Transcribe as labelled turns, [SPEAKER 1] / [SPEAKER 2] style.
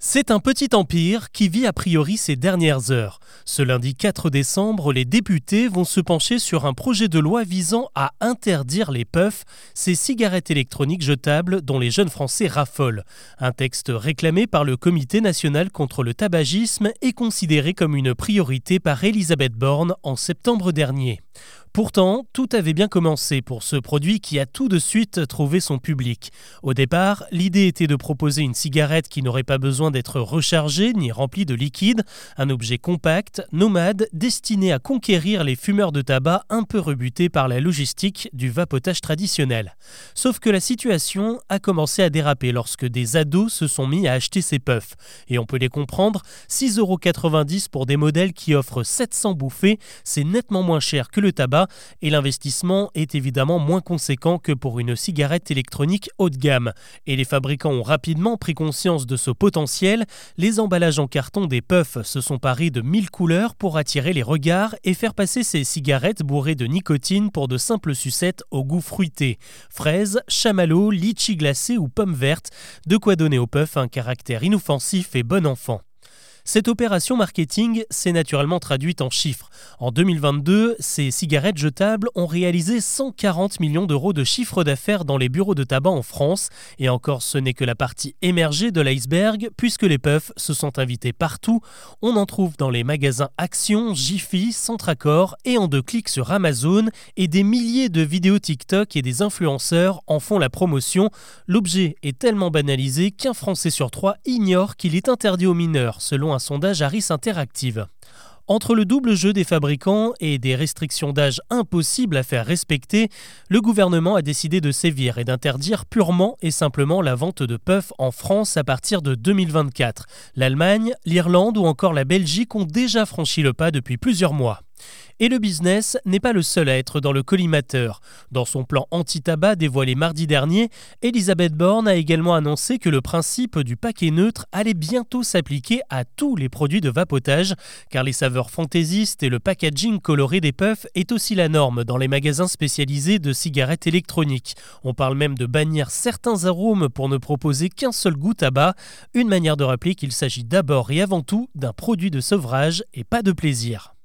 [SPEAKER 1] C'est un petit empire qui vit a priori ses dernières heures. Ce lundi 4 décembre, les députés vont se pencher sur un projet de loi visant à interdire les puffs, ces cigarettes électroniques jetables dont les jeunes Français raffolent. Un texte réclamé par le Comité national contre le tabagisme et considéré comme une priorité par Elisabeth Borne en septembre dernier. Pourtant, tout avait bien commencé pour ce produit qui a tout de suite trouvé son public. Au départ, l'idée était de proposer une cigarette qui n'aurait pas besoin d'être rechargée ni remplie de liquide, un objet compact, nomade, destiné à conquérir les fumeurs de tabac un peu rebutés par la logistique du vapotage traditionnel. Sauf que la situation a commencé à déraper lorsque des ados se sont mis à acheter ces puffs. Et on peut les comprendre, 6,90€ pour des modèles qui offrent 700 bouffées, c'est nettement moins cher que le tabac et l'investissement est évidemment moins conséquent que pour une cigarette électronique haut de gamme. Et les fabricants ont rapidement pris conscience de ce potentiel. Les emballages en carton des puffs se sont parés de mille couleurs pour attirer les regards et faire passer ces cigarettes bourrées de nicotine pour de simples sucettes au goût fruité. Fraises, chamallows, litchi glacé ou pommes vertes, de quoi donner aux puffs un caractère inoffensif et bon enfant. Cette opération marketing s'est naturellement traduite en chiffres. En 2022, ces cigarettes jetables ont réalisé 140 millions d'euros de chiffre d'affaires dans les bureaux de tabac en France. Et encore, ce n'est que la partie émergée de l'iceberg, puisque les puffs se sont invités partout. On en trouve dans les magasins Action, Jiffy, Centracor et en deux clics sur Amazon. Et des milliers de vidéos TikTok et des influenceurs en font la promotion. L'objet est tellement banalisé qu'un Français sur trois ignore qu'il est interdit aux mineurs, selon un un sondage Harris Interactive. Entre le double jeu des fabricants et des restrictions d'âge impossibles à faire respecter, le gouvernement a décidé de sévir et d'interdire purement et simplement la vente de puffs en France à partir de 2024. L'Allemagne, l'Irlande ou encore la Belgique ont déjà franchi le pas depuis plusieurs mois. Et le business n'est pas le seul à être dans le collimateur. Dans son plan anti-tabac dévoilé mardi dernier, Elisabeth Borne a également annoncé que le principe du paquet neutre allait bientôt s'appliquer à tous les produits de vapotage, car les saveurs fantaisistes et le packaging coloré des puffs est aussi la norme dans les magasins spécialisés de cigarettes électroniques. On parle même de bannir certains arômes pour ne proposer qu'un seul goût tabac, une manière de rappeler qu'il s'agit d'abord et avant tout d'un produit de sevrage et pas de plaisir.